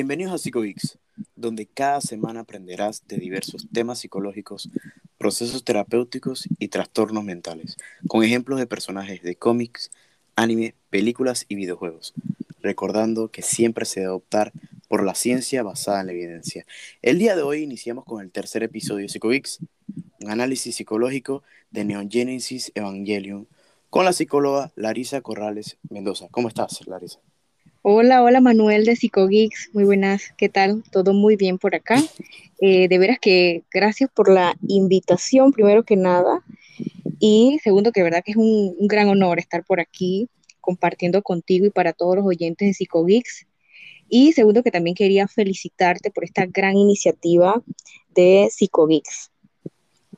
Bienvenidos a PsicoGeeks, donde cada semana aprenderás de diversos temas psicológicos, procesos terapéuticos y trastornos mentales, con ejemplos de personajes de cómics, anime, películas y videojuegos, recordando que siempre se debe optar por la ciencia basada en la evidencia. El día de hoy iniciamos con el tercer episodio de PsicoGeeks, un análisis psicológico de Neon Genesis Evangelion, con la psicóloga Larisa Corrales Mendoza. ¿Cómo estás, Larisa? Hola, hola Manuel de PsicoGeeks, muy buenas, ¿qué tal? Todo muy bien por acá. Eh, de veras que gracias por la invitación, primero que nada, y segundo que de verdad que es un, gran honor estar por aquí compartiendo contigo y para todos los oyentes de PsicoGeeks. Y segundo que también quería felicitarte por esta gran iniciativa de PsicoGeeks.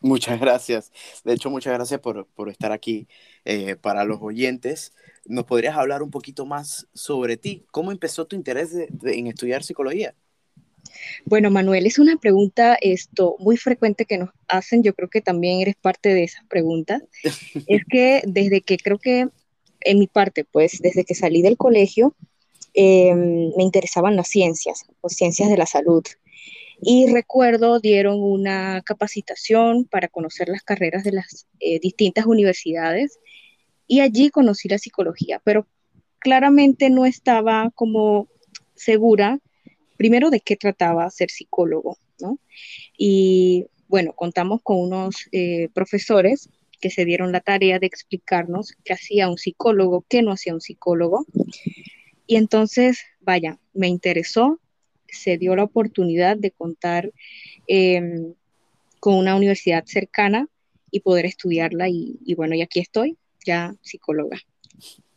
Muchas gracias. De hecho, muchas gracias por, estar aquí eh, para los oyentes. ¿Nos podrías hablar un poquito más sobre ti? ¿Cómo empezó tu interés en estudiar psicología? Bueno, Manuel, es una pregunta esto muy frecuente que nos hacen. Yo creo que también eres parte de esas preguntas. es que desde que creo que en mi parte, pues desde que salí del colegio, em, me interesaban las ciencias o ciencias de la salud. Y recuerdo, dieron una capacitación para conocer las carreras de las eh, distintas universidades y allí conocí la psicología, pero claramente no estaba como segura, primero, de qué trataba ser psicólogo, ¿no? Y bueno, contamos con unos eh, profesores que se dieron la tarea de explicarnos qué hacía un psicólogo, qué no hacía un psicólogo. Y entonces, vaya, me interesó, se dio la oportunidad de contar em, con una universidad cercana y poder estudiarla y, bueno, y aquí estoy, ya psicóloga.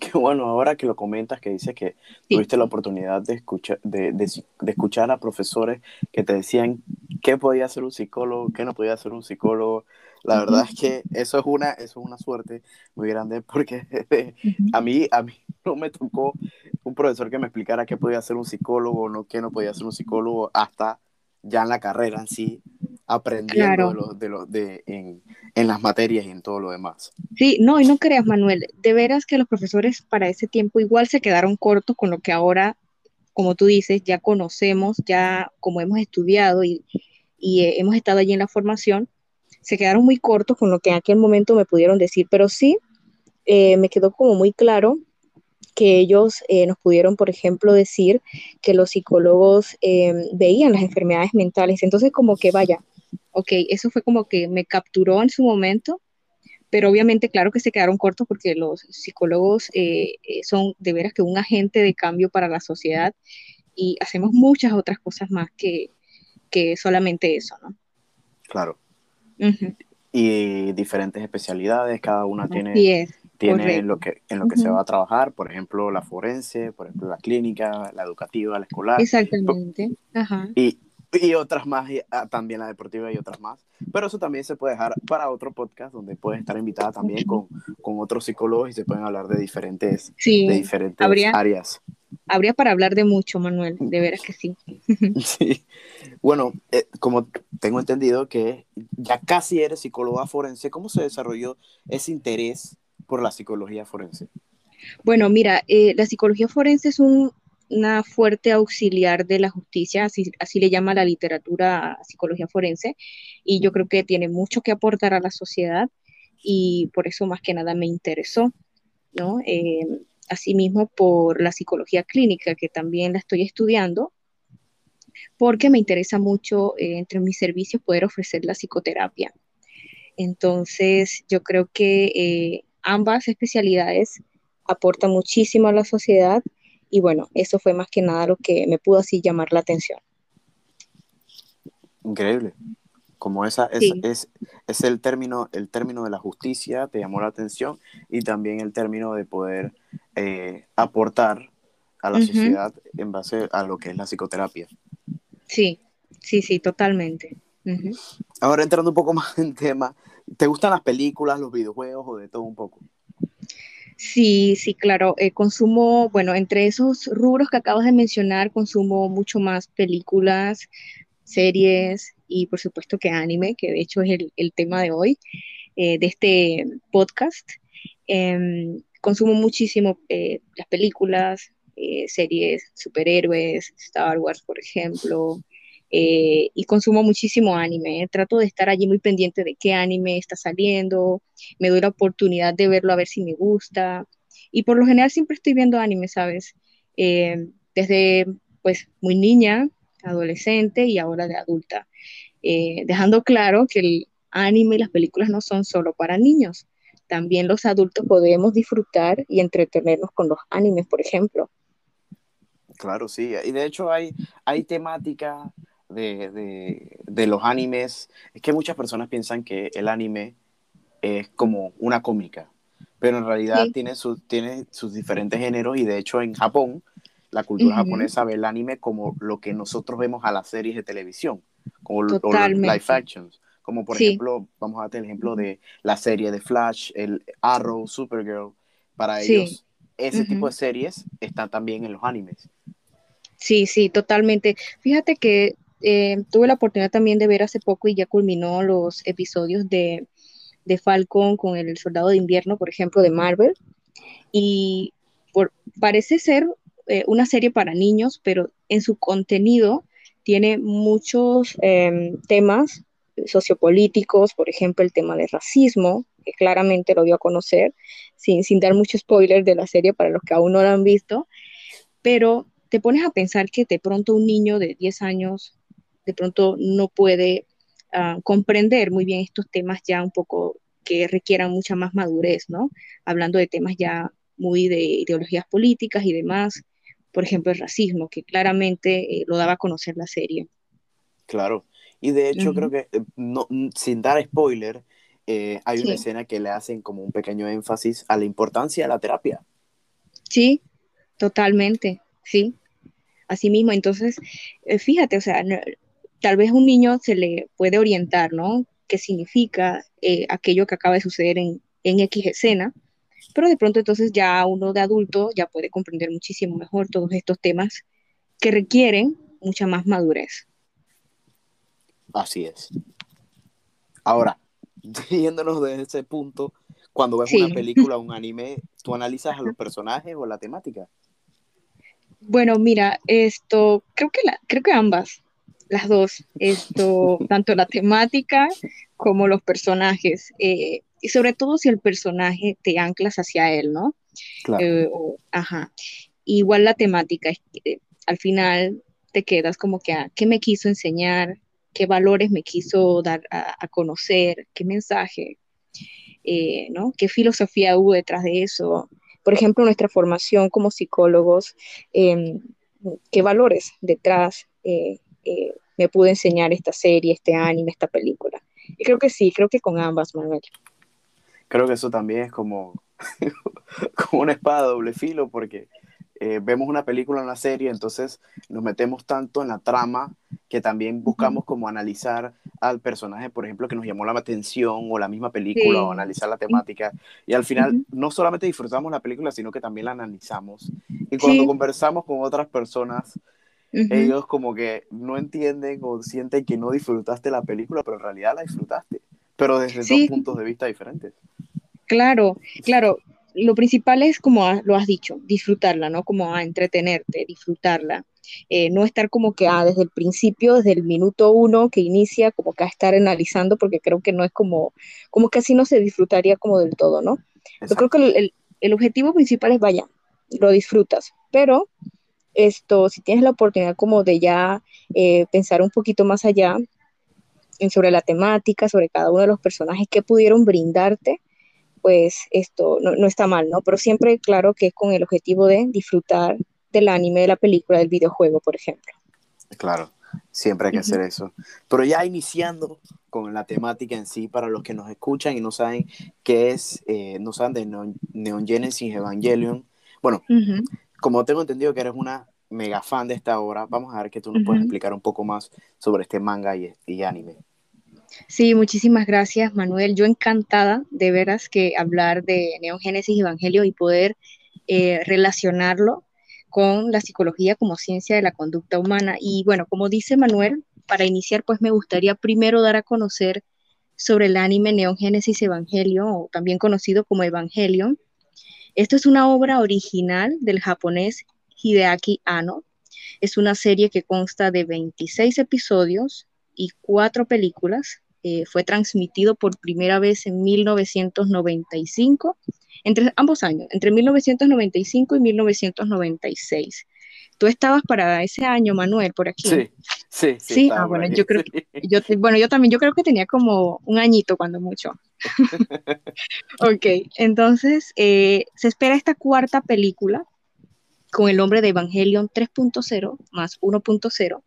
Qué bueno, ahora que lo comentas, que dices que tuviste la oportunidad de escuchar, de, escuchar a profesores que te decían qué podía ser un psicólogo, qué no podía ser un psicólogo. La verdad es que eso es una, eso es una suerte muy grande porque a, mí, a mí no me tocó un profesor que me explicara qué podía ser un psicólogo, no, qué no podía ser un psicólogo, hasta ya en la carrera en sí, aprendiendo de lo, de, en, en, las materias y en todo lo demás. Sí, no, y no creas, Manuel, de veras que los profesores para ese tiempo igual se quedaron cortos con lo que ahora, como tú dices, ya conocemos, ya como hemos estudiado y, y eh, hemos estado allí en la formación, se quedaron muy cortos con lo que en aquel momento me pudieron decir, pero sí, eh, me quedó como muy claro que ellos eh, nos pudieron, por ejemplo, decir que los psicólogos eh, veían las enfermedades mentales. Entonces, como que vaya, ok, eso fue como que me capturó en su momento, pero obviamente, claro que se quedaron cortos porque los psicólogos eh, son de veras que un agente de cambio para la sociedad y hacemos muchas otras cosas más que, que solamente eso, ¿no? Claro. Y diferentes especialidades, cada una tiene tiene en lo que, en lo que se va a trabajar, por ejemplo, la forense, por ejemplo, la clínica, la educativa, la escolar. Exactamente. Ajá. Y, y otras más, y, ah, también la deportiva y otras más. Pero eso también se puede dejar para otro podcast donde puedes estar invitada también con, con otros psicólogos y se pueden hablar de diferentes, de diferentes áreas. Habría para hablar de mucho, Manuel, de veras que sí. sí. Bueno, eh, como tengo entendido que ya casi eres psicóloga forense, ¿cómo se desarrolló ese interés por la psicología forense? Bueno, mira, eh, la psicología forense es una fuerte auxiliar de la justicia, así, así le llama la literatura psicología forense, y yo creo que tiene mucho que aportar a la sociedad y por eso más que nada me interesó, ¿no? Eh, asimismo por la psicología clínica, que también la estoy estudiando, porque me interesa mucho eh, entre mis servicios poder ofrecer la psicoterapia. Entonces, yo creo que ambas especialidades aportan muchísimo a la sociedad y bueno, eso fue más que nada lo que me pudo así llamar la atención. Increíble. Como esa es, es, es, el término, el término de la justicia te llamó la atención y también el término de poder eh, aportar a la sociedad en base a lo que es la psicoterapia. Sí, sí, sí, totalmente. Ahora entrando un poco más en tema, ¿te gustan las películas, los videojuegos o de todo un poco? Sí, sí, claro. Eh, consumo, bueno, entre esos rubros que acabas de mencionar, consumo mucho más películas, series y por supuesto que anime, que de hecho es el, tema de hoy, eh, de este podcast. Em, consumo muchísimo eh, las películas, series superhéroes, Star Wars, por ejemplo, eh, y consumo muchísimo anime. Trato de estar allí muy pendiente de qué anime está saliendo, me doy la oportunidad de verlo a ver si me gusta. Y por lo general siempre estoy viendo anime, ¿sabes? Eh, desde pues muy niña, adolescente y ahora de adulta. Eh, dejando claro que el anime y las películas no son solo para niños. También los adultos podemos disfrutar y entretenernos con los animes, por ejemplo. Claro, sí. Y de hecho hay, hay temática de, los animes, es que muchas personas piensan que el anime es como una cómica, pero en realidad tiene, tiene sus diferentes géneros y de hecho en Japón, la cultura japonesa ve el anime como lo que nosotros vemos a las series de televisión, como los live actions. Como por ejemplo, vamos a dar el ejemplo de la serie de Flash, el Arrow, Supergirl. Para ellos, ese tipo de series están también en los animes. Sí, sí, totalmente. Fíjate que eh, tuve la oportunidad también de ver hace poco y ya culminó los episodios de, de Falcon con el Soldado de Invierno, por ejemplo, de Marvel. Y por, parece ser eh, una serie para niños, pero en su contenido tiene muchos em, temas sociopolíticos, por ejemplo, el tema del racismo, que claramente lo dio a conocer, sin, sin dar mucho spoiler de la serie para los que aún no la han visto, pero te pones a pensar que de pronto un niño de 10 años de pronto no puede ah, comprender muy bien estos temas ya un poco que requieran mucha más madurez, ¿no? Hablando de temas ya muy de ideologías políticas y demás, por ejemplo, el racismo, que claramente eh, lo daba a conocer la serie. Claro, y de hecho creo que, eh, no, sin dar spoiler, eh, hay una escena que le hacen como un pequeño énfasis a la importancia de la terapia. Sí, totalmente, sí. Así mismo, entonces, fíjate, o sea, tal vez un niño se le puede orientar, ¿no? ¿Qué significa eh, aquello que acaba de suceder en, en X escena? Pero de pronto entonces ya uno de adulto ya puede comprender muchísimo mejor todos estos temas que requieren mucha más madurez. Así es. Ahora, yéndonos de ese punto, cuando ves una película o un anime, ¿tú analizas a los personajes o la temática? Bueno, mira, esto, creo que, la, creo que ambas las dos, esto, tanto la temática como los personajes, eh, y sobre todo si el personaje te anclas hacia él, ¿no? Claro. Eh, ajá. Igual la temática, eh, al final te quedas como que, ah, ¿qué me quiso enseñar? ¿Qué valores me quiso dar a, conocer? ¿Qué mensaje? ¿no? ¿Qué filosofía hubo detrás de eso? Por ejemplo, nuestra formación como psicólogos, em, ¿qué valores detrás eh, me pudo enseñar esta serie, este anime, esta película. Y creo que sí, creo que con ambas, Manuel. Creo que eso también es como, como una espada de doble filo, porque eh, vemos una película, una serie, entonces nos metemos tanto en la trama que también buscamos como analizar al personaje, por ejemplo, que nos llamó la atención o la misma película o analizar la temática. Y al final no solamente disfrutamos la película, sino que también la analizamos. Y cuando conversamos con otras personas, ellos como que no entienden o sienten que no disfrutaste la película, pero en realidad la disfrutaste, pero desde dos puntos de vista diferentes. Claro, claro. Lo principal es, como lo has dicho, disfrutarla, ¿no? Como a entretenerte, disfrutarla. Eh, no estar como que ah, desde el principio, desde el minuto uno que inicia, como que a estar analizando, porque creo que no es como, como que así no se disfrutaría como del todo, ¿no? Yo creo que el, el objetivo principal es, vaya, lo disfrutas, pero esto, si tienes la oportunidad como de ya eh, pensar un poquito más allá en, sobre la temática, sobre cada uno de los personajes que pudieron brindarte, pues esto no, está mal, ¿no? Pero siempre claro que es con el objetivo de disfrutar del anime, de la película, del videojuego, por ejemplo. Claro, siempre hay que hacer eso. Pero ya iniciando con la temática en sí, para los que nos escuchan y no saben qué es, eh, no saben de Neon, Genesis Evangelion, bueno, como tengo entendido que eres una mega fan de esta obra, vamos a ver que tú nos puedes explicar un poco más sobre este manga y, anime. Sí, muchísimas gracias, Manuel. Yo encantada de veras que hablar de Neon Génesis Evangelio y poder eh, relacionarlo con la psicología como ciencia de la conducta humana. Y bueno, como dice Manuel, para iniciar, pues me gustaría primero dar a conocer sobre el anime Neon Génesis Evangelio, o también conocido como Evangelion, esto es una obra original del japonés Hideaki Anno. Es una serie que consta de 26 episodios y cuatro películas. Eh, fue transmitido por primera vez en 1995, entre ambos años, entre 1995 y 1996. Tú estabas para ese año, Manuel, por aquí. Sí, sí, sí. Sí, ah, bueno, yo creo que, yo, bueno, yo también, yo creo que tenía como un añito cuando mucho. ok, entonces eh, se espera esta cuarta película con el nombre de Evangelion 3.0 más 1.0,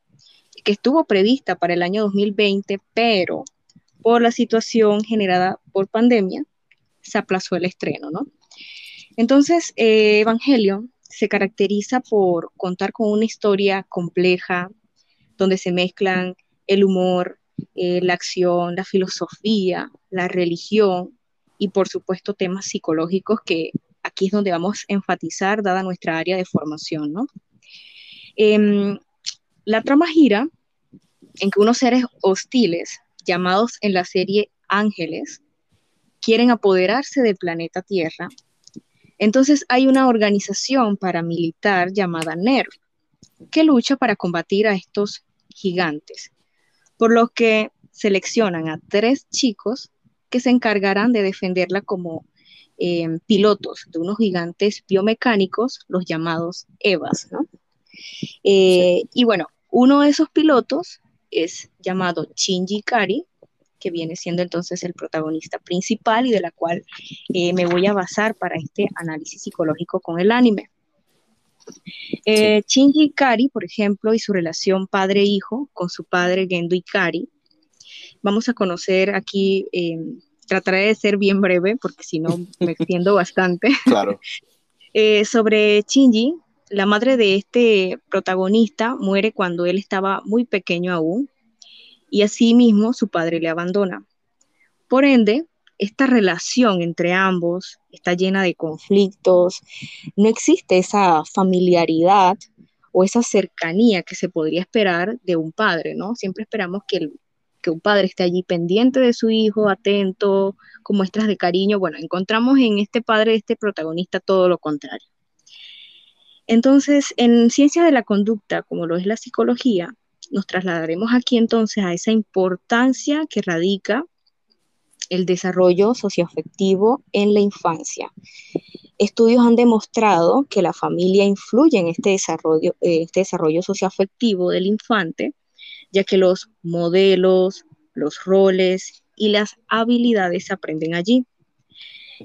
que estuvo prevista para el año 2020, pero por la situación generada por pandemia, se aplazó el estreno, ¿no? Entonces, eh, Evangelion se caracteriza por contar con una historia compleja, donde se mezclan el humor, eh, la acción, la filosofía, la religión y por supuesto temas psicológicos que aquí es donde vamos a enfatizar dada nuestra área de formación. ¿no? Em, la trama gira en que unos seres hostiles llamados en la serie ángeles quieren apoderarse del planeta Tierra entonces hay una organización paramilitar llamada NERV que lucha para combatir a estos gigantes, por lo que seleccionan a tres chicos que se encargarán de defenderla como eh, pilotos de unos gigantes biomecánicos, los llamados EVAs. Eh, y bueno, uno de esos pilotos es llamado Shinji Kari, que viene siendo entonces el protagonista principal y de la cual eh, me voy a basar para este análisis psicológico con el anime. Eh, Shinji Ikari, por ejemplo, y su relación padre-hijo con su padre Gendo Ikari. Vamos a conocer aquí, eh, trataré de ser bien breve porque si no me extiendo bastante. Claro. Eh, sobre Shinji, la madre de este protagonista muere cuando él estaba muy pequeño aún y asimismo su padre le abandona. Por ende, esta relación entre ambos está llena de conflictos, no existe esa familiaridad o esa cercanía que se podría esperar de un padre, ¿no? Siempre esperamos que, que un padre esté allí pendiente de su hijo, atento, con muestras de cariño. Bueno, encontramos en este padre, este protagonista, todo lo contrario. Entonces, en ciencia de la conducta, como lo es la psicología, nos trasladaremos aquí entonces a esa importancia que radica el desarrollo socioafectivo en la infancia. Estudios han demostrado que la familia influye en este desarrollo, eh, este desarrollo socioafectivo del infante, ya que los modelos, los roles y las habilidades se aprenden allí.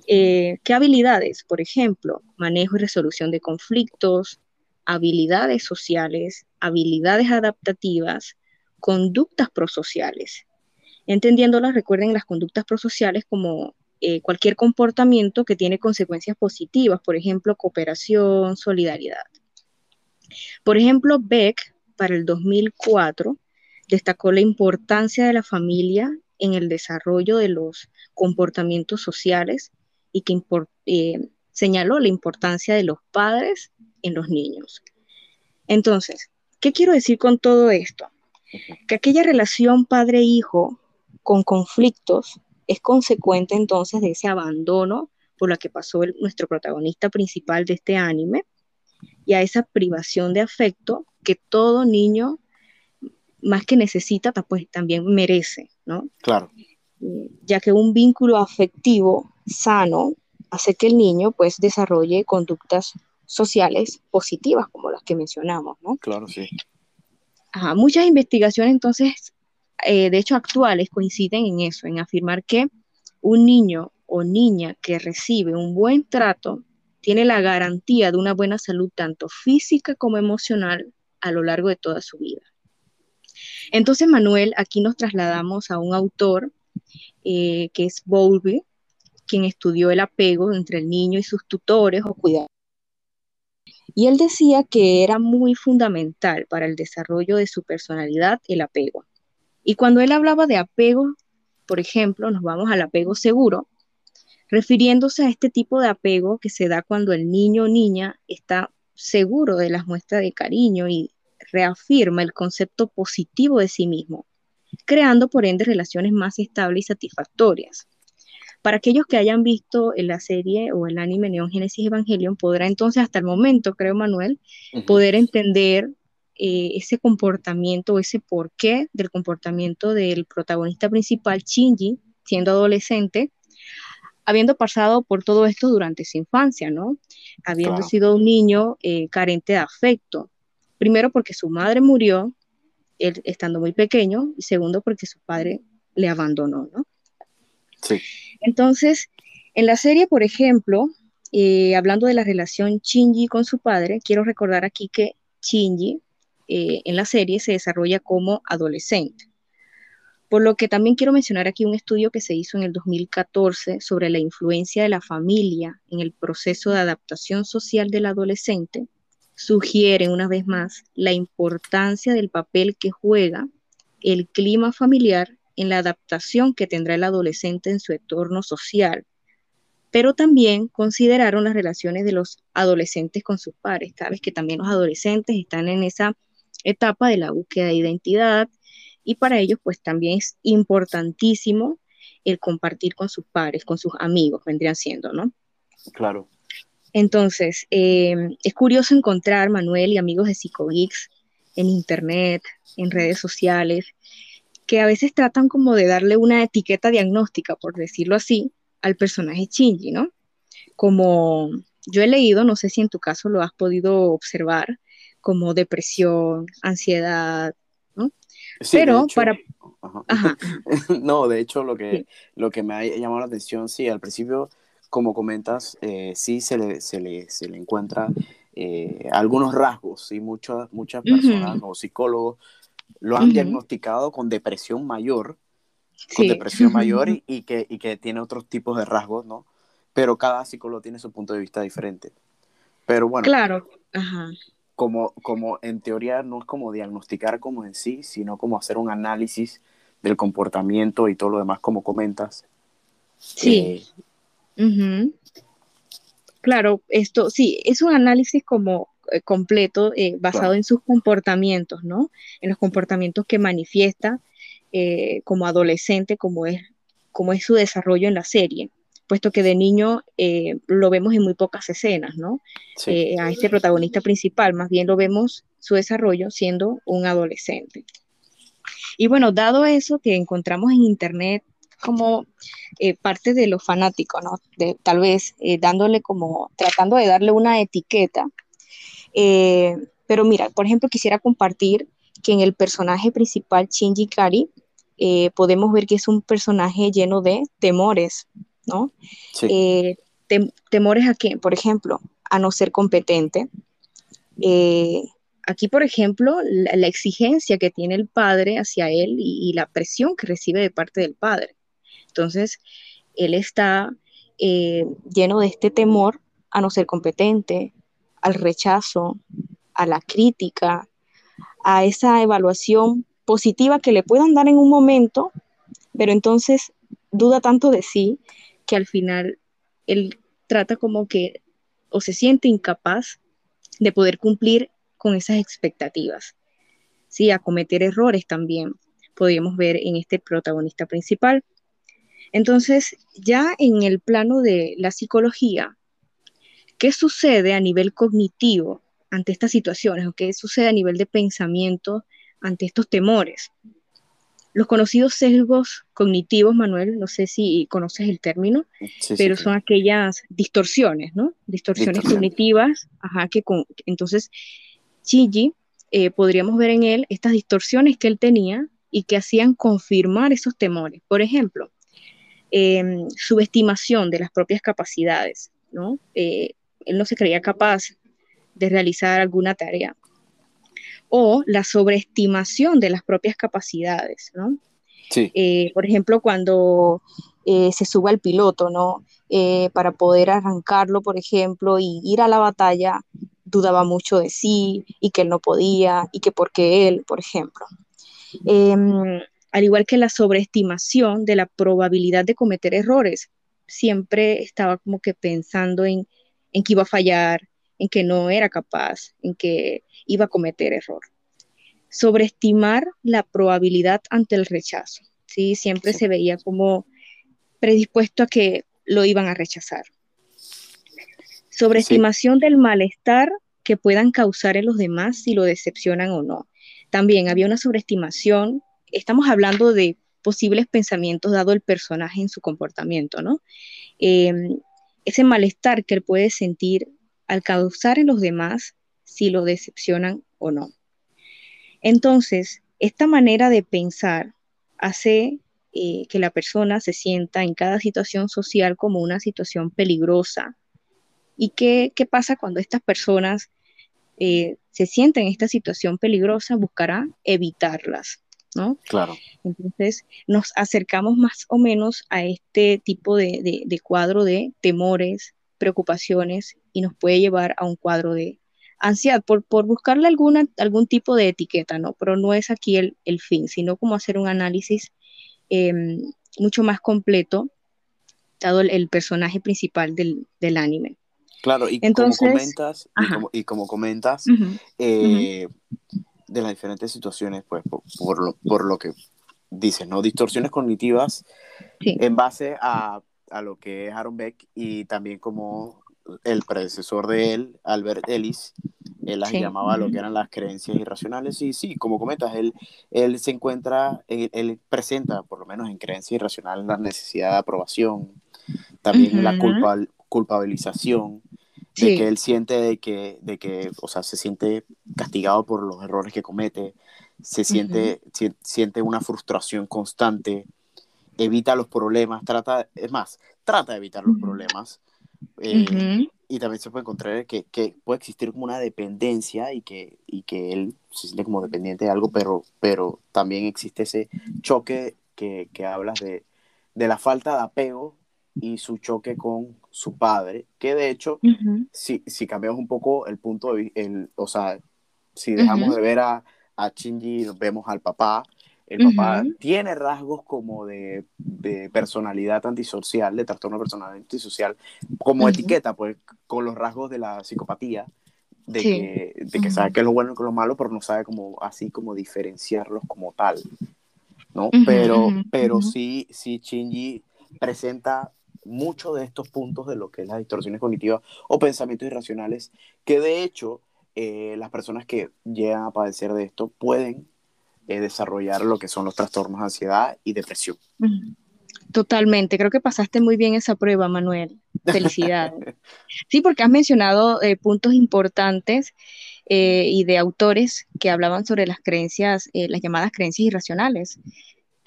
Eh, ¿Qué habilidades? Por ejemplo, manejo y resolución de conflictos, habilidades sociales, habilidades adaptativas, conductas prosociales. Entendiéndolas, recuerden las conductas prosociales como eh, cualquier comportamiento que tiene consecuencias positivas, por ejemplo, cooperación, solidaridad. Por ejemplo, Beck, para el 2004, destacó la importancia de la familia en el desarrollo de los comportamientos sociales y que eh, señaló la importancia de los padres en los niños. Entonces, ¿Qué quiero decir con todo esto? Que aquella relación padre-hijo con conflictos es consecuente entonces de ese abandono por la que pasó nuestro protagonista principal de este anime y a esa privación de afecto que todo niño más que necesita, pues también merece, ¿no? Claro. Ya que un vínculo afectivo sano hace que el niño pues desarrolle conductas sociales positivas, como las que mencionamos, ¿no? Claro, sí. muchas investigaciones entonces, eh, de hecho actuales, coinciden en eso, en afirmar que un niño o niña que recibe un buen trato tiene la garantía de una buena salud tanto física como emocional a lo largo de toda su vida. Entonces, Manuel, aquí nos trasladamos a un autor eh, que es Bowlby, quien estudió el apego entre el niño y sus tutores o cuidadores y él decía que era muy fundamental para el desarrollo de su personalidad el apego. Y cuando él hablaba de apego, por ejemplo, nos vamos al apego seguro, refiriéndose a este tipo de apego que se da cuando el niño o niña está seguro de las muestras de cariño y reafirma el concepto positivo de sí mismo, creando por ende relaciones más estables y satisfactorias. Para aquellos que hayan visto la serie o el anime Neon Genesis Evangelion, podrá entonces hasta el momento, creo Manuel, poder entender eh, ese comportamiento o ese porqué del comportamiento del protagonista principal, Shinji, siendo adolescente, habiendo pasado por todo esto durante su infancia, ¿no? Habiendo sido un niño eh, carente de afecto. Primero porque su madre murió, él estando muy pequeño, y segundo porque su padre le abandonó, ¿no? Entonces, en la serie, por ejemplo, eh, hablando de la relación Shinji con su padre, quiero recordar aquí que Shinji eh, en la serie se desarrolla como adolescente. Por lo que también quiero mencionar aquí un estudio que se hizo en el 2014 sobre la influencia de la familia en el proceso de adaptación social del adolescente. Sugiere una vez más la importancia del papel que juega el clima familiar en la adaptación que tendrá el adolescente en su entorno social, pero también consideraron las relaciones de los adolescentes con sus padres. Sabes que también los adolescentes están en esa etapa de la búsqueda de identidad, y para ellos pues también es importantísimo el compartir con sus padres, con sus amigos, vendrían siendo, ¿no? Claro. Entonces, em, es curioso encontrar, Manuel y amigos de PsicoGeeks en internet, en redes sociales, que a veces tratan como de darle una etiqueta diagnóstica, por decirlo así, al personaje Shinji, ¿no? Como yo he leído, no sé si en tu caso lo has podido observar, como depresión, ansiedad, pero para... no, de hecho lo que, lo que me ha llamado la atención, sí, al principio, como comentas, eh, sí se le, se le, se le encuentra eh, algunos rasgos, y muchas, muchas personas o psicólogos lo han diagnosticado con depresión mayor, con depresión mayor y, que, y que tiene otros tipos de rasgos, ¿no? Pero cada psicólogo tiene su punto de vista diferente. Pero bueno. Claro. Ajá como, como en teoría no es como diagnosticar como en sí, sino como hacer un análisis del comportamiento y todo lo demás como comentas. Sí. Eh, claro, esto sí, es un análisis como completo eh, basado en sus comportamientos, ¿no? En los comportamientos que manifiesta como adolescente, como es, como es su desarrollo en la serie puesto que de niño eh, lo vemos en muy pocas escenas, ¿no? Eh, a este protagonista principal, más bien lo vemos su desarrollo siendo un adolescente. Y bueno, dado eso que encontramos en Internet como eh, parte de lo fanático, ¿no? De, tal vez dándole como, tratando de darle una etiqueta. Pero mira, por ejemplo, quisiera compartir que en el personaje principal, Shinji Kari, podemos ver que es un personaje lleno de temores, ¿no? Eh, temores a que, por ejemplo, a no ser competente. Eh, aquí, por ejemplo, la, exigencia que tiene el padre hacia él y, la presión que recibe de parte del padre. Entonces, él está eh, lleno de este temor a no ser competente, al rechazo, a la crítica, a esa evaluación positiva que le puedan dar en un momento, pero entonces duda tanto de sí que al final él trata como que o se siente incapaz de poder cumplir con esas expectativas. Sí, a cometer errores también podríamos ver en este protagonista principal. Entonces, ya en el plano de la psicología, ¿qué sucede a nivel cognitivo ante estas situaciones o qué sucede a nivel de pensamiento ante estos temores? Los conocidos sesgos cognitivos, Manuel, no sé si conoces el término, pero son aquellas distorsiones, ¿no? Distorsiones cognitivas, ajá, que con, entonces Chigi, eh, podríamos ver en él estas distorsiones que él tenía y que hacían confirmar esos temores. Por ejemplo, em, subestimación de las propias capacidades, ¿no? Eh, él no se creía capaz de realizar alguna tarea o la sobreestimación de las propias capacidades, ¿no? Sí. Eh, por ejemplo, cuando eh, se sube al piloto, ¿no? Eh, para poder arrancarlo, por ejemplo, y ir a la batalla, dudaba mucho de sí y que él no podía y que porque él, por ejemplo. Em, al igual que la sobreestimación de la probabilidad de cometer errores, siempre estaba como que pensando en, en que iba a fallar, en que no era capaz, en que iba a cometer error. Sobreestimar la probabilidad ante el rechazo. ¿sí? Siempre se veía como predispuesto a que lo iban a rechazar. Sobreestimación del malestar que puedan causar en los demás si lo decepcionan o no. También había una sobreestimación, estamos hablando de posibles pensamientos dado el personaje en su comportamiento, ¿no? Em, ese malestar que él puede sentir al causar en los demás si lo decepcionan o no. Entonces, esta manera de pensar hace eh, que la persona se sienta en cada situación social como una situación peligrosa. ¿Y qué, pasa cuando estas personas eh, se sienten en esta situación peligrosa? Buscará evitarlas, ¿no? Claro. Entonces, nos acercamos más o menos a este tipo de, de cuadro de temores, preocupaciones y nos puede llevar a un cuadro de ansiedad por, por buscarle alguna, algún tipo de etiqueta, ¿no? Pero no es aquí el, el fin, sino como hacer un análisis em, mucho más completo, dado el, personaje principal del, del, anime. Claro, y como comentas, y como, comentas, eh, de las diferentes situaciones, pues por, lo, por lo que dices, ¿no? Distorsiones cognitivas en base a, a, lo que es Aaron Beck y también como el predecesor de él, Albert Ellis, él las llamaba lo que eran las creencias irracionales. Y sí, como comentas, él, él se encuentra, él, presenta, por lo menos en creencias irracionales, la necesidad de aprobación, también la culpa, culpabilización, de que él siente de que, de que, o sea, se siente castigado por los errores que comete, se siente, siente una frustración constante, evita los problemas, trata, es más, trata de evitar los problemas eh, y también se puede encontrar que, que, puede existir como una dependencia y que, y que él se siente como dependiente de algo, pero, pero también existe ese choque que, que hablas de, de la falta de apego y su choque con su padre, que de hecho, si, si cambiamos un poco el punto de el, o sea, si dejamos de ver a, a Shinji, vemos al papá, el papá tiene rasgos como de, de, personalidad antisocial, de trastorno de personalidad antisocial, como etiqueta, pues, con los rasgos de la psicopatía, de que, de que sabe qué es lo bueno y qué es lo malo, pero no sabe como, así como diferenciarlos como tal, ¿no? pero, pero sí, sí, Shinji presenta muchos de estos puntos de lo que es las distorsiones cognitivas o pensamientos irracionales, que de hecho eh, las personas que llegan a padecer de esto pueden eh, desarrollar lo que son los trastornos de ansiedad y depresión. Totalmente, creo que pasaste muy bien esa prueba, Manuel. Felicidades. sí, porque has mencionado eh, puntos importantes y de autores que hablaban sobre las creencias, las llamadas creencias irracionales,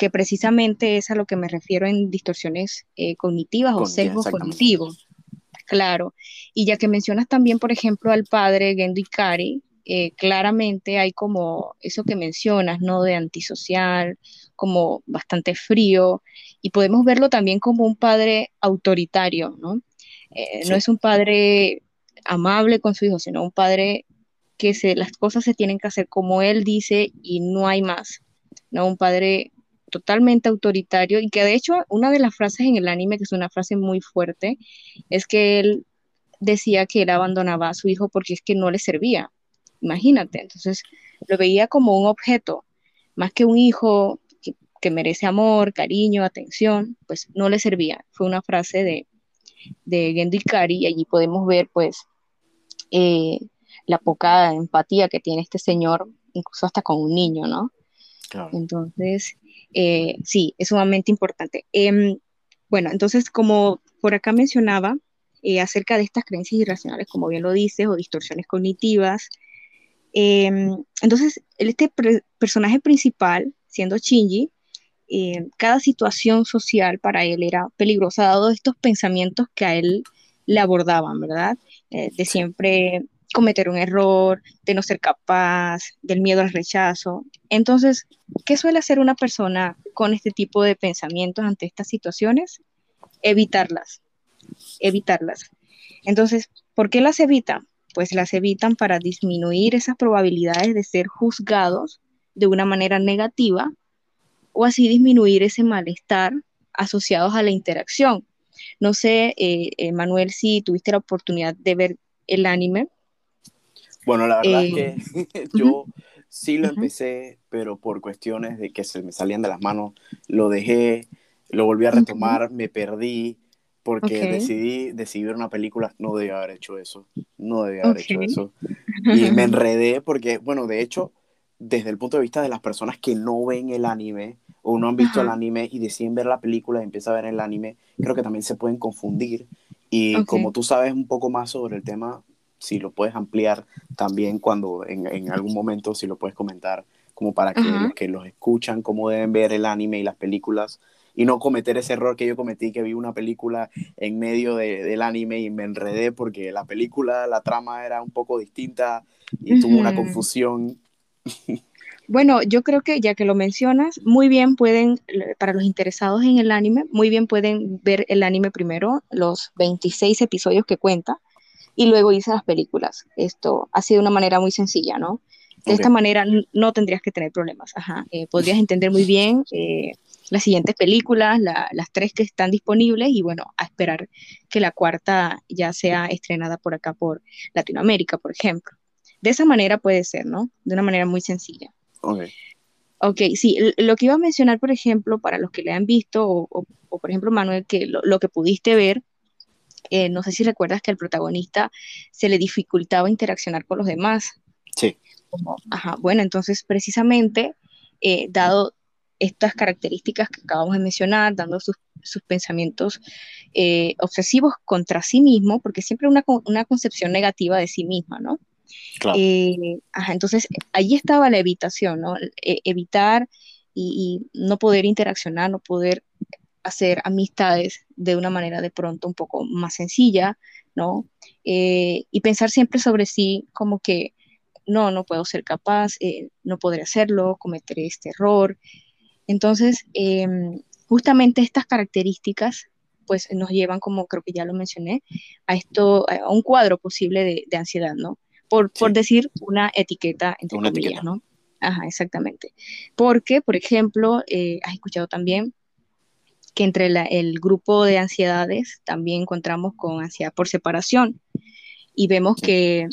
que precisamente es a lo que me refiero en distorsiones cognitivas o sesgos cognitivos. Claro. Y ya que mencionas también, por ejemplo, al padre Gendo Ikari, eh, claramente hay como eso que mencionas, ¿no? De antisocial, como bastante frío, y podemos verlo también como un padre autoritario, ¿no? Eh, no es un padre amable con su hijo, sino un padre que se, las cosas se tienen que hacer como él dice y no hay más, ¿no? Un padre totalmente autoritario y que de hecho una de las frases en el anime, que es una frase muy fuerte, es que él decía que él abandonaba a su hijo porque es que no le servía, imagínate, entonces lo veía como un objeto, más que un hijo que, merece amor, cariño, atención, pues no le servía. Fue una frase de, de Gendo Ikari y allí podemos ver pues eh, la poca empatía que tiene este señor, incluso hasta con un niño, ¿no? Entonces, eh, sí, es sumamente importante. Em, bueno, entonces, como por acá mencionaba, eh, acerca de estas creencias irracionales, como bien lo dices, o distorsiones cognitivas, Em, entonces, este personaje principal, siendo Shinji, em, cada situación social para él era peligrosa, dado estos pensamientos que a él le abordaban, ¿verdad? Eh, de siempre cometer un error, de no ser capaz, del miedo al rechazo. Entonces, ¿qué suele hacer una persona con este tipo de pensamientos ante estas situaciones? Evitarlas, evitarlas. Entonces, ¿por qué las evita? pues las evitan para disminuir esas probabilidades de ser juzgados de una manera negativa o así disminuir ese malestar asociados a la interacción. No sé, eh, eh, Manuel, si tuviste la oportunidad de ver el anime. Bueno, la verdad es que eh, yo sí lo empecé, pero por cuestiones de que se me salían de las manos, lo dejé. lo volví a retomar, me perdí, porque decidí, decidí ver una película, no debía haber hecho eso, no debía haber hecho eso. Y me enredé porque, bueno, de hecho, desde el punto de vista de las personas que no ven el anime o no han visto el anime y deciden ver la película y empiezan a ver el anime, creo que también se pueden confundir. Y como tú sabes un poco más sobre el tema, si lo puedes ampliar también cuando en, en algún momento, si lo puedes comentar, como para que los que los escuchan, cómo deben ver el anime y las películas, y no cometer ese error que yo cometí, que vi una película en medio de, del anime y me enredé porque la película, la trama era un poco distinta y tuvo una confusión. Bueno, yo creo que ya que lo mencionas, muy bien pueden, para los interesados en el anime, muy bien pueden ver el anime primero, los 26 episodios que cuenta, y luego a las películas. Esto ha sido una manera muy sencilla, ¿no? De esta manera no tendrías que tener problemas. Ajá. Eh, podrías entender muy bien eh, las siguientes películas, las tres que están disponibles y bueno, a esperar que la cuarta ya sea estrenada por acá, por Latinoamérica, por ejemplo. De esa manera puede ser, ¿no? De una manera muy sencilla. Ok. Ok, sí, lo que iba a mencionar, por ejemplo, para los que le han visto, o, por ejemplo, Manuel, que lo, que pudiste ver, eh, no sé si recuerdas que al protagonista se le dificultaba interaccionar con los demás. Sí. ajá, bueno, entonces precisamente, eh, dado estas características que acabamos de mencionar, dando sus, pensamientos eh, obsesivos contra sí mismo, porque siempre una, una concepción negativa de sí misma, ¿no? Claro. Eh, entonces, ahí estaba la evitación, ¿no? E, evitar y, no poder interaccionar, no poder hacer amistades de una manera de pronto un poco más sencilla, ¿no? Eh, y pensar siempre sobre sí como que no, no puedo ser capaz, no podré hacerlo, cometeré este error, entonces, em, justamente estas características pues nos llevan, como creo que ya lo mencioné, a esto, a un cuadro posible de, ansiedad, ¿no? Por, por, decir una etiqueta, entre comillas, ¿no? Ajá, exactamente. Porque, por ejemplo, eh, has escuchado también que entre el grupo de ansiedades también encontramos con ansiedad por separación y vemos que,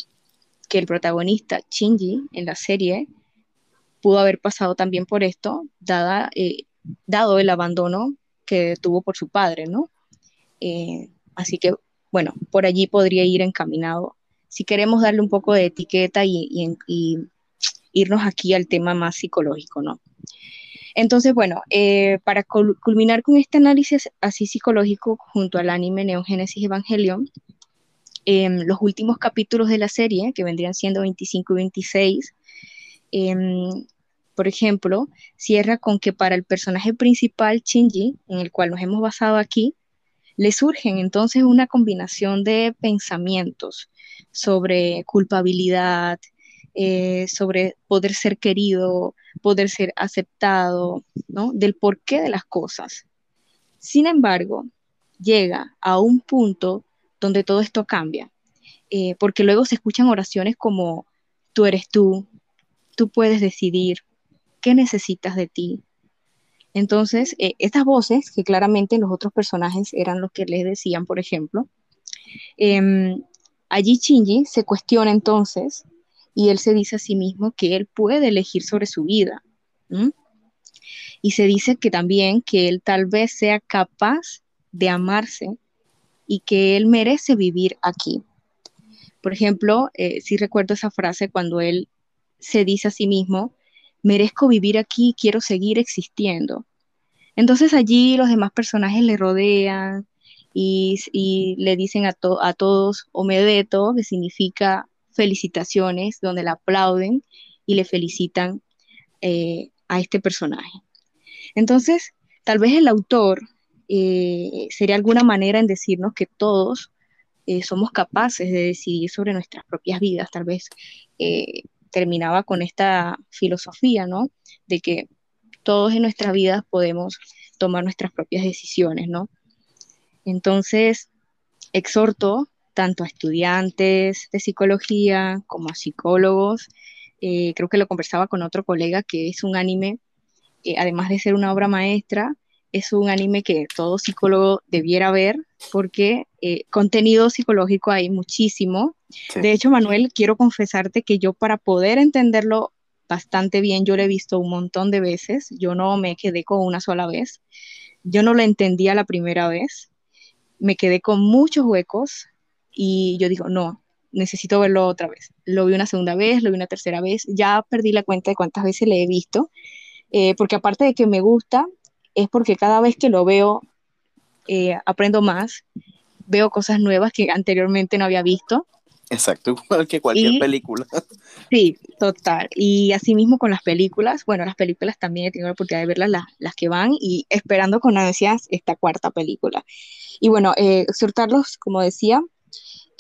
que el protagonista, Shinji, en la serie, pudo haber pasado también por esto, dada, eh, dado el abandono que tuvo por su padre, ¿no? Eh, así que, bueno, por allí podría ir encaminado. Si queremos darle un poco de etiqueta y, irnos aquí al tema más psicológico, ¿no? Entonces, bueno, eh, para culminar con este análisis así psicológico junto al anime Neon Genesis Evangelion, em, los últimos capítulos de la serie, que vendrían siendo 25 y 26, Em, por ejemplo, cierra con que para el personaje principal, Shinji, en el cual nos hemos basado aquí, le surgen entonces una combinación de pensamientos sobre culpabilidad, eh, sobre poder ser querido, poder ser aceptado, ¿no? Del porqué de las cosas. Sin embargo, llega a un punto donde todo esto cambia, eh, porque luego se escuchan oraciones como tú eres tú, tú puedes decidir qué necesitas de ti. Entonces, eh, estas voces, que claramente los otros personajes eran los que les decían, por ejemplo, em, allí Shinji se cuestiona entonces y él se dice a sí mismo que él puede elegir sobre su vida. Y se dice que también que él tal vez sea capaz de amarse y que él merece vivir aquí. Por ejemplo, eh, si recuerdo esa frase cuando él se dice a sí mismo, merezco vivir aquí, quiero seguir existiendo. Entonces allí los demás personajes le rodean y, le dicen a, a todos Omedeto, que significa felicitaciones, donde le aplauden y le felicitan eh, a este personaje. Entonces, tal vez el autor eh, sería alguna manera en decirnos que todos eh, somos capaces de decidir sobre nuestras propias vidas, tal vez terminaba con esta filosofía, ¿no? De que todos en nuestras vidas podemos tomar nuestras propias decisiones, ¿no? Entonces, exhorto tanto a estudiantes de psicología como a psicólogos, eh, creo que lo conversaba con otro colega que es un anime, eh, además de ser una obra maestra, es un anime que todo psicólogo debiera ver porque eh, contenido psicológico hay muchísimo. De hecho, Manuel, quiero confesarte que yo para poder entenderlo bastante bien, yo lo he visto un montón de veces, yo no me quedé con una sola vez. yo no lo entendía la primera vez, me quedé con muchos huecos y yo digo, no, necesito verlo otra vez. Lo vi una segunda vez, lo vi una tercera vez, ya perdí la cuenta de cuántas veces le he visto, eh, porque aparte de que me gusta, es porque cada vez que lo veo, eh, aprendo más, veo cosas nuevas que anteriormente no había visto. Exacto, igual que cualquier película. Sí, total. Y así mismo con las películas, bueno, las películas también he tenido la oportunidad de verlas, las, las que van, y esperando con ansias esta cuarta película. Y bueno, eh, exhortarlos, como decía,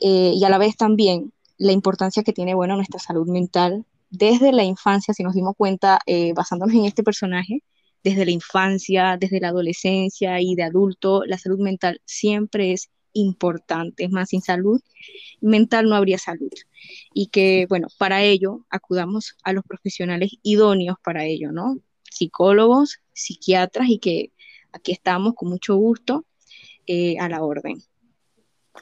eh, y a la vez también la importancia que tiene, bueno, nuestra salud mental desde la infancia, si nos dimos cuenta, eh, basándonos en este personaje, desde la infancia, desde la adolescencia y de adulto, la salud mental siempre es importante. Es más, sin salud mental no habría salud. Y que, bueno, para ello acudamos a los profesionales idóneos para ello, ¿no? Psicólogos, psiquiatras y que aquí estamos con mucho gusto eh, a la orden.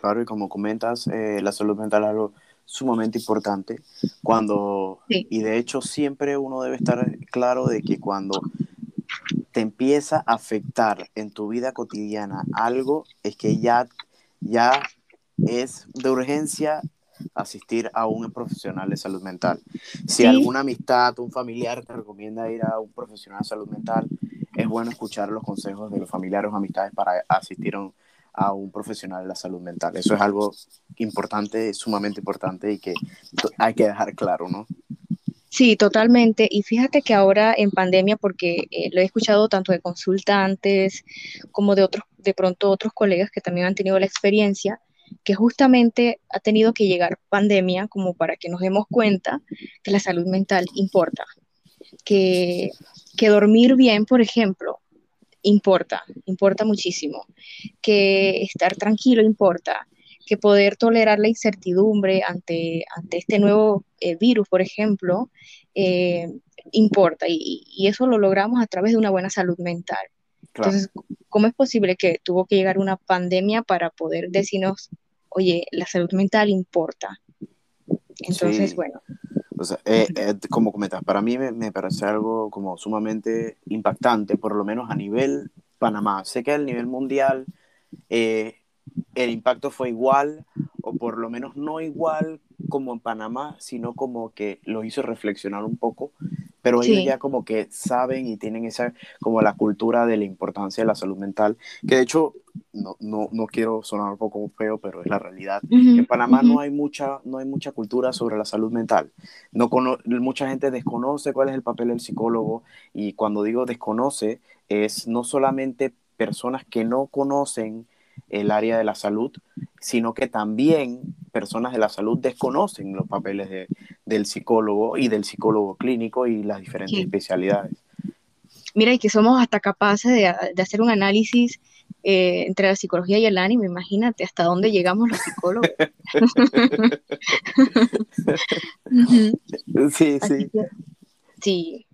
Claro, y como comentas, eh, la salud mental es algo sumamente importante cuando, y de hecho siempre uno debe estar claro de que cuando te empieza a afectar en tu vida cotidiana algo, es que ya, ya es de urgencia asistir a un profesional de salud mental. Si alguna amistad, un familiar te recomienda ir a un profesional de salud mental, es bueno escuchar los consejos de los familiares o amistades para asistir a un a un profesional de la salud mental. Eso es algo importante, sumamente importante y que hay que dejar claro, ¿no? Sí, totalmente. Y fíjate que ahora en pandemia, porque eh, lo he escuchado tanto de consultantes como de otros, de pronto otros colegas que también han tenido la experiencia, que justamente ha tenido que llegar pandemia como para que nos demos cuenta que la salud mental importa, que, que dormir bien, por ejemplo, importa, importa muchísimo, que estar tranquilo importa, que poder tolerar la incertidumbre ante, ante este nuevo eh, virus, por ejemplo, eh, importa y, eso lo logramos a través de una buena salud mental. Entonces, ¿cómo es posible que tuvo que llegar una pandemia para poder decirnos, oye, la salud mental importa? Entonces, bueno. O sea, eh, eh, como comentas, para mí me, parece algo como sumamente impactante, por lo menos a nivel Panamá. Sé que a nivel mundial eh, el impacto fue igual, o por lo menos no igual como en Panamá, sino como que lo hizo reflexionar un poco, pero ellos ya como que saben y tienen esa, como la cultura de la importancia de la salud mental, que de hecho no, no, no quiero sonar un poco feo, pero es la realidad. en Panamá no, hay mucha, no hay mucha cultura sobre la salud mental. No mucha gente desconoce cuál es el papel del psicólogo y cuando digo desconoce es no solamente personas que no conocen el área de la salud, sino que también personas de la salud desconocen los papeles de, del psicólogo y del psicólogo clínico y las diferentes especialidades. Mira, y que somos hasta capaces de, de hacer un análisis eh, entre la psicología y el ánimo, imagínate hasta dónde llegamos los psicólogos. sí, sí. sí,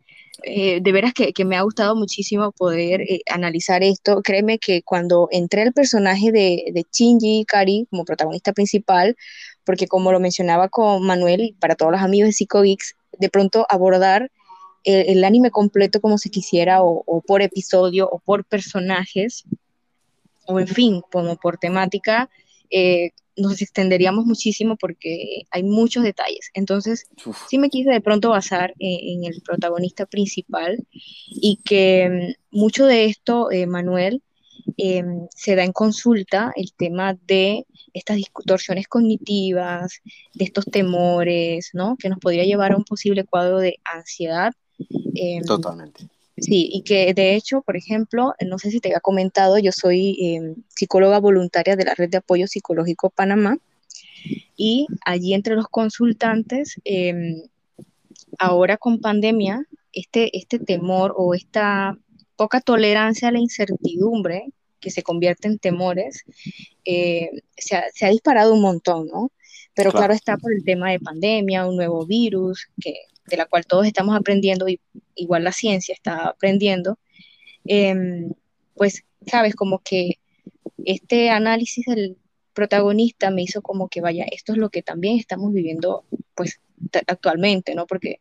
eh, de veras que, me ha gustado muchísimo poder eh, analizar esto. Créeme que cuando entré al personaje de, de Shinji Kari como protagonista principal, porque como lo mencionaba con Manuel y para todos los amigos de PsychoGeeks, de pronto abordar el, anime completo como se quisiera o, por episodio o por personajes o en fin, como por temática, eh, nos extenderíamos muchísimo porque hay muchos detalles. Entonces, sí me quise de pronto basar en, el protagonista principal y que mm, mucho de esto, eh, Manuel, em, se da en consulta el tema de estas distorsiones cognitivas, de estos temores, ¿no? Que nos podría llevar a un posible cuadro de ansiedad. Em, Totalmente. Sí, y que de hecho, por ejemplo, no sé si te había comentado, yo soy em, psicóloga voluntaria de la Red de Apoyo Psicológico Panamá y allí entre los consultantes, em, ahora con pandemia, este, este temor o esta poca tolerancia a la incertidumbre que se convierte en temores, eh, se, ha, se, ha, disparado un montón, ¿no? Pero claro. claro. está por el tema de pandemia, un nuevo virus que de la cual todos estamos aprendiendo, y igual la ciencia está aprendiendo, em, pues, sabes, como que este análisis del protagonista me hizo como que, vaya, esto es lo que también estamos viviendo, pues, actualmente, ¿no? Porque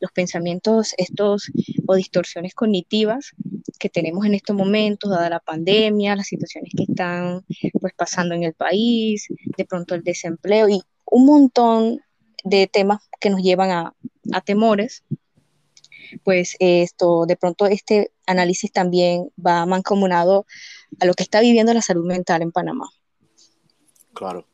los pensamientos estos o distorsiones cognitivas que tenemos en estos momentos, dada la pandemia, las situaciones que están pues pasando en el país, de pronto el desempleo y un montón de temas que nos llevan a, a temores, pues esto, de pronto este análisis también va mancomunado a lo que está viviendo la salud mental en Panamá. Claro.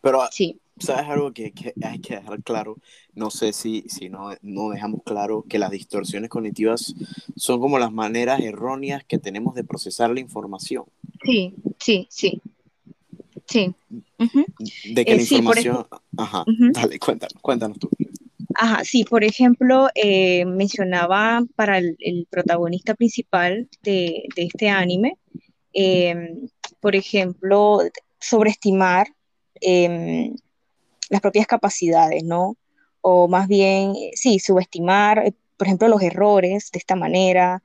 Pero, sí. ¿sabes algo que, hay que dejar claro? No sé si, si no, no dejamos claro que las distorsiones cognitivas son como las maneras erróneas que tenemos de procesar la información. Sí, sí, sí. Sí. De que la eh, información... Ajá, dale, cuéntanos, cuéntanos tú. Ajá, sí, por ejemplo, eh, mencionaba para el, protagonista principal de, este anime, em, por ejemplo, sobreestimar em, las propias capacidades, ¿no? O más bien, eh, sí, subestimar, eh, por ejemplo, los errores de esta manera,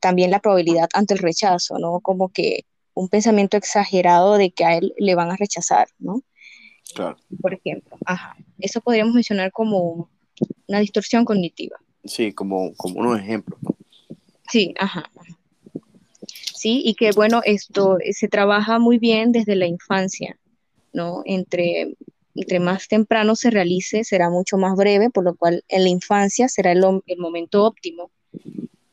también la probabilidad ante el rechazo, ¿no? Como que un pensamiento exagerado de que a él le van a rechazar, ¿no? Por ejemplo, ajá. Eso podríamos mencionar como una distorsión cognitiva. Sí, como, como unos ejemplos, ¿no? Sí, ajá. Sí, y que bueno, esto se trabaja muy bien desde la infancia, ¿no? Entre, entre más temprano se realice, será mucho más breve, por lo cual en la infancia será el, el momento óptimo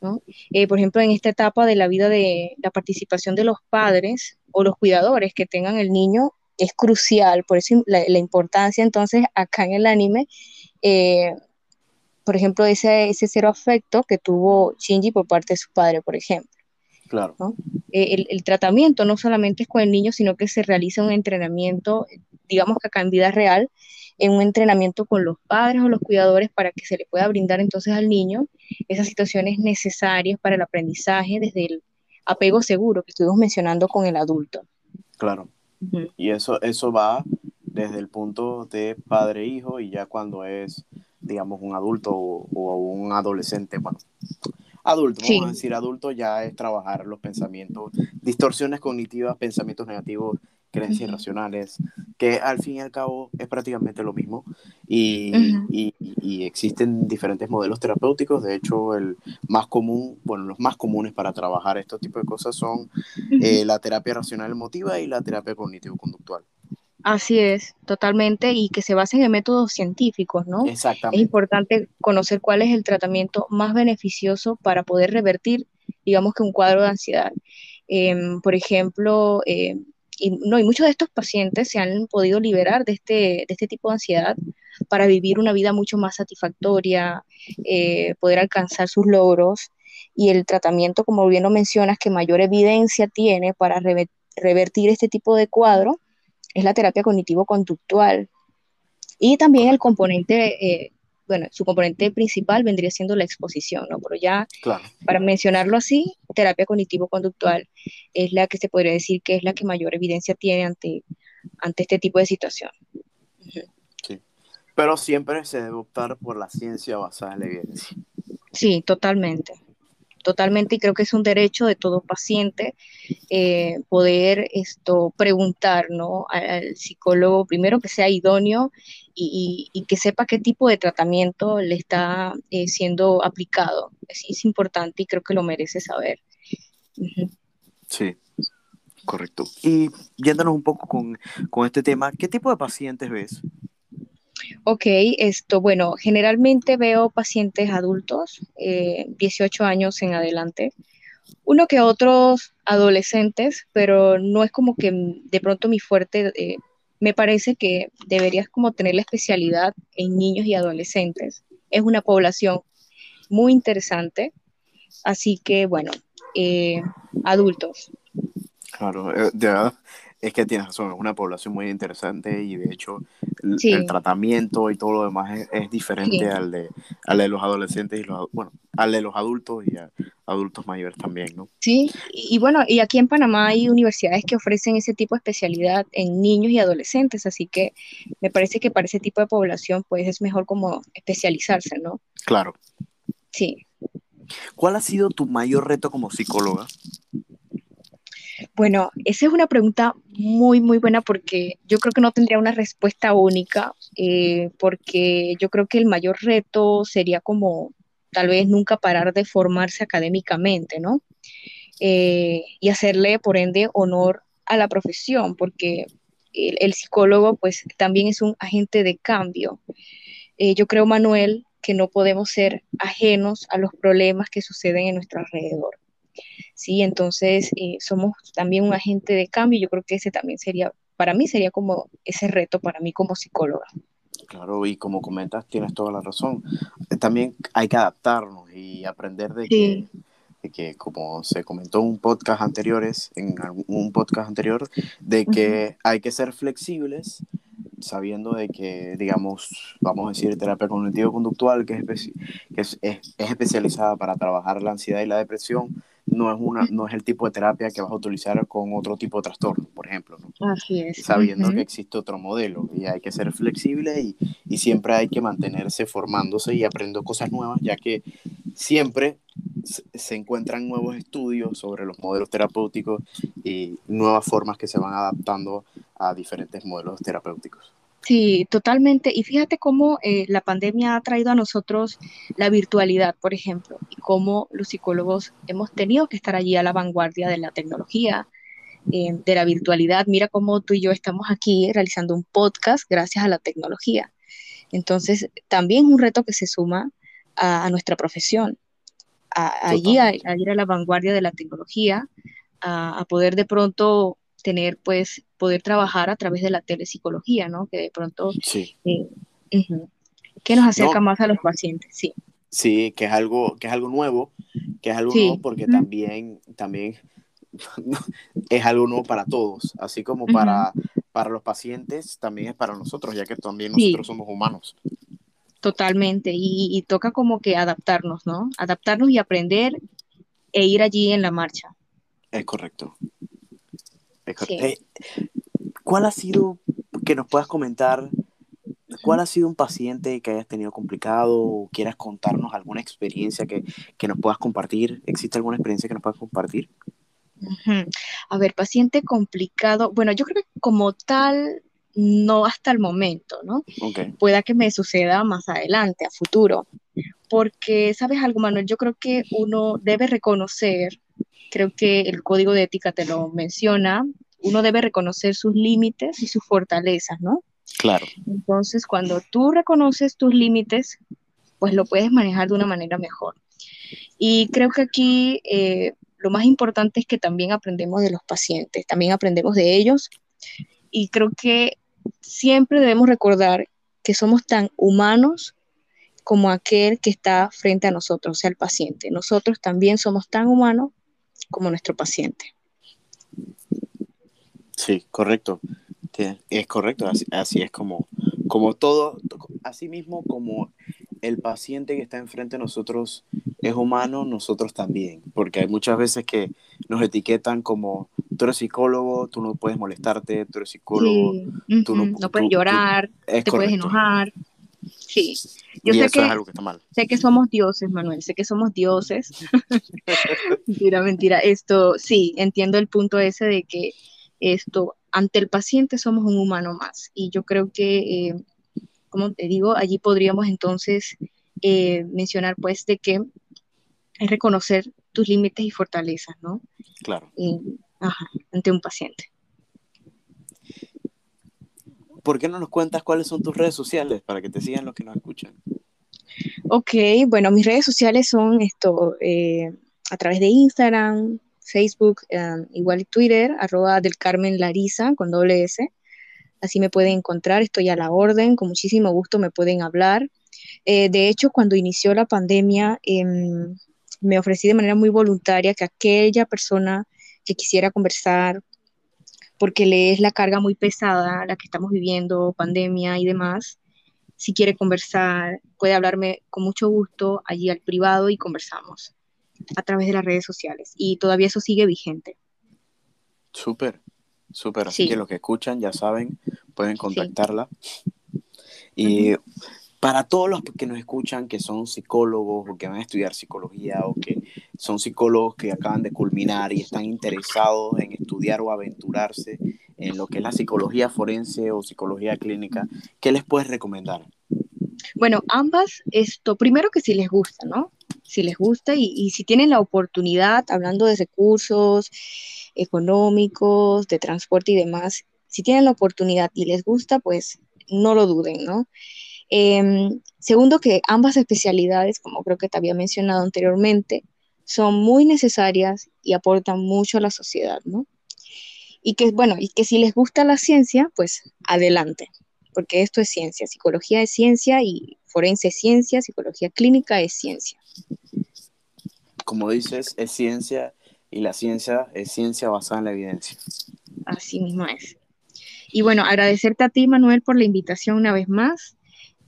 ¿no? Eh, por ejemplo, en esta etapa de la vida de la participación de los padres o los cuidadores que tengan el niño es crucial, por eso la, importancia entonces acá en el anime, eh, por ejemplo, ese, ese cero afecto que tuvo Shinji por parte de su padre, por ejemplo. Claro. Eh, el, tratamiento no solamente es con el niño, sino que se realiza un entrenamiento, digamos que acá en vida real, en un entrenamiento con los padres o los cuidadores para que se le pueda brindar entonces al niño esas situaciones necesarias para el aprendizaje desde el apego seguro que estuvimos mencionando con el adulto. Claro. Y eso, eso va desde el punto de padre-hijo y ya cuando es, digamos, un adulto o, un adolescente, bueno, adulto, vamos a decir adulto, ya es trabajar los pensamientos, distorsiones cognitivas, pensamientos negativos, creencias irracionales, que al fin y al cabo es prácticamente lo mismo. Y, y, existen diferentes modelos terapéuticos. De hecho, el más común, bueno, los más comunes para trabajar este tipo de cosas son eh, la terapia racional emotiva y la terapia cognitivo-conductual. Así es, totalmente, y que se basen en métodos científicos, ¿no? Exactamente. Es importante conocer cuál es el tratamiento más beneficioso para poder revertir, digamos que un cuadro de ansiedad. Em, por ejemplo, eh, y, no, y muchos de estos pacientes se han podido liberar de este, de este tipo de ansiedad para vivir una vida mucho más satisfactoria, eh, poder alcanzar sus logros. Y el tratamiento, como bien lo mencionas, que mayor evidencia tiene para revertir este tipo de cuadro es la terapia cognitivo-conductual. Y también el componente eh, bueno, su componente principal vendría siendo la exposición, ¿no? Pero ya, para mencionarlo así, terapia cognitivo-conductual es la que se podría decir que es la que mayor evidencia tiene ante, ante este tipo de situación. Sí, pero siempre se debe optar por la ciencia basada en la evidencia. Sí, totalmente totalmente y creo que es un derecho de todo paciente eh, poder esto preguntar ¿no? al, psicólogo primero que sea idóneo y, que sepa qué tipo de tratamiento le está eh, siendo aplicado. Es, importante y creo que lo merece saber. Sí, correcto. Y yéndonos un poco con, con este tema, ¿qué tipo de pacientes ves? Ok, esto, bueno, generalmente veo pacientes adultos, 18 eh, años en adelante, uno que otros adolescentes, pero no es como que de pronto mi fuerte, eh, me parece que deberías como tener la especialidad en niños y adolescentes. Es una población muy interesante, así que bueno, eh, adultos. Claro, de verdad, es que tienes razón, es una población muy interesante y de hecho el, tratamiento y todo lo demás es, diferente al, de, al de los adolescentes y los, bueno, al de los adultos y a adultos mayores también, ¿no? Sí, y, bueno, y aquí en Panamá hay universidades que ofrecen ese tipo de especialidad en niños y adolescentes, así que me parece que para ese tipo de población pues es mejor como especializarse, ¿no? Claro. Sí. ¿Cuál ha sido tu mayor reto como psicóloga? Bueno, esa es una pregunta muy, muy buena porque yo creo que no tendría una respuesta única, eh, porque yo creo que el mayor reto sería como tal vez nunca parar de formarse académicamente, ¿no? Eh, y hacerle, por ende, honor a la profesión, porque el, psicólogo, pues, también es un agente de cambio. Eh, yo creo, Manuel, que no podemos ser ajenos a los problemas que suceden en nuestro alrededor. Sí, entonces eh, somos también un agente de cambio. Yo creo que ese también sería, para mí sería como ese reto para mí como psicóloga. Claro, y como comentas, tienes toda la razón. También hay que adaptarnos y aprender de que que como se comentó en un podcast anteriores, en un podcast anterior, de que hay que ser flexibles sabiendo de que, digamos, vamos a decir, terapia cognitivo-conductual, que, es, que es, es, especializada para trabajar la ansiedad y la depresión, no es, una, no es el tipo de terapia que vas a utilizar con otro tipo de trastorno, por ejemplo. ¿no? Así es. Sabiendo que existe otro modelo y hay que ser flexible y, y, siempre hay que mantenerse formándose y aprendiendo cosas nuevas, ya que siempre se encuentran nuevos estudios sobre los modelos terapéuticos y nuevas formas que se van adaptando a diferentes modelos terapéuticos. Sí, totalmente. Y fíjate cómo eh, la pandemia ha traído a nosotros la virtualidad, por ejemplo, y cómo los psicólogos hemos tenido que estar allí a la vanguardia de la tecnología, eh, de la virtualidad. Mira cómo tú y yo estamos aquí realizando un podcast gracias a la tecnología. Entonces, también es un reto que se suma a, nuestra profesión, allí a, ir a la vanguardia de la tecnología, a poder de pronto tener, pues, poder trabajar a través de la telepsicología, ¿no? Que de pronto, sí. Eh, que nos acerca más a los pacientes, sí. Sí, que es algo, que es algo nuevo, que es algo nuevo porque también, también es algo nuevo para todos, así como para, para los pacientes, también es para nosotros, ya que también nosotros somos humanos. Totalmente, y, y, toca como que adaptarnos, ¿no? Adaptarnos y aprender e ir allí en la marcha. Es correcto. Eh, ¿Cuál ha sido, que nos puedas comentar, cuál ha sido un paciente que hayas tenido complicado o quieras contarnos alguna experiencia que, que nos puedas compartir? ¿Existe alguna experiencia que nos puedas compartir? A ver, paciente complicado. Bueno, yo creo que como tal, no hasta el momento, ¿no? Pueda que me suceda más adelante, a futuro. Porque, ¿sabes algo, Manuel? Yo creo que uno debe reconocer creo que el código de ética te lo menciona, uno debe reconocer sus límites y sus fortalezas, ¿no? Claro. Entonces, cuando tú reconoces tus límites, pues lo puedes manejar de una manera mejor. Y creo que aquí eh, lo más importante es que también aprendemos de los pacientes, también aprendemos de ellos. Y creo que siempre debemos recordar que somos tan humanos como aquel que está frente a nosotros, o sea, el paciente. Nosotros también somos tan humanos como nuestro paciente. Sí, correcto. Es correcto, así, es como, como todo, así mismo como el paciente que está enfrente de nosotros es humano, nosotros también, porque hay muchas veces que nos etiquetan como tú eres psicólogo, tú no puedes molestarte, tú eres psicólogo, tú no, puedes llorar, te puedes enojar. Sí, yo sé que, sé que somos dioses, Manuel, sé que somos dioses. mentira, mentira. Esto, sí, entiendo el punto ese de que esto, ante el paciente somos un humano más. Y yo creo que, eh, como te digo, allí podríamos entonces eh, mencionar pues de que es reconocer tus límites y fortalezas, ¿no? Claro. ajá, ante un paciente. ¿Por qué no nos cuentas cuáles son tus redes sociales para que te sigan los que nos escuchan? Ok, bueno, mis redes sociales son esto, eh, a través de Instagram, Facebook, um, igual Twitter, arroba del Carmen Larisa con doble S. Así me pueden encontrar, estoy a la orden, con muchísimo gusto me pueden hablar. Eh, de hecho, cuando inició la pandemia, em, me ofrecí de manera muy voluntaria que aquella persona que quisiera conversar porque le es la carga muy pesada, la que estamos viviendo, pandemia y demás. Si quiere conversar, puede hablarme con mucho gusto allí al privado y conversamos a través de las redes sociales. Y todavía eso sigue vigente. Súper, súper. Así que los que escuchan ya saben, pueden contactarla. Y para todos los que nos escuchan, que son psicólogos o que van a estudiar psicología o que son psicólogos que acaban de culminar y están interesados en estudiar o aventurarse en lo que es la psicología forense o psicología clínica, ¿qué les puedes recomendar? Bueno, ambas, esto, primero que si les gusta, ¿no? si les gusta y, si tienen la oportunidad, hablando de recursos económicos, de transporte y demás, si tienen la oportunidad y les gusta, pues no lo duden, ¿no? Em, segundo, que ambas especialidades, como creo que te había mencionado anteriormente, son muy necesarias y aportan mucho a la sociedad, ¿no? Y que, bueno, y que si les gusta la ciencia, pues adelante, porque esto es ciencia, psicología es ciencia y forense es ciencia, psicología clínica es ciencia. Como dices, es ciencia y la ciencia es ciencia basada en la evidencia. Así mismo es. Y bueno, agradecerte a ti, Manuel, por la invitación una vez más.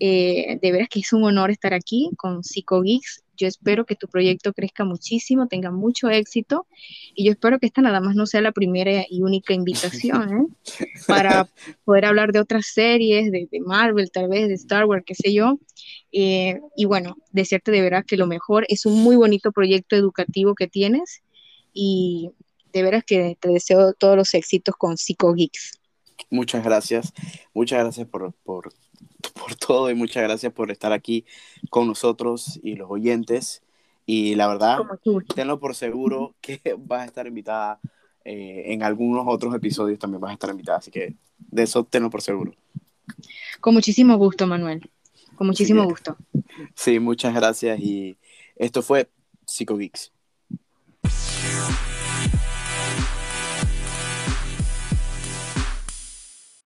Eh, de veras que es un honor estar aquí con PsicoGeeks. Yo espero que tu proyecto crezca muchísimo, tenga mucho éxito y yo espero que esta nada más no sea la primera y única invitación ¿eh? para poder hablar de otras series, de, Marvel, tal vez, de Star Wars, qué sé yo. Eh, y bueno, desearte de veras que lo mejor es un muy bonito proyecto educativo que tienes y de veras que te deseo todos los éxitos con PsicoGeeks. Muchas gracias, muchas gracias por, por por todo y muchas gracias por estar aquí con nosotros y los oyentes. Y la verdad, tenlo por seguro que vas a estar invitada eh, en algunos otros episodios también vas a estar invitada, así que de eso tenlo por seguro. Con muchísimo gusto, Manuel. Con muchísimo gusto. Sí, muchas gracias y esto fue PsicoGeeks.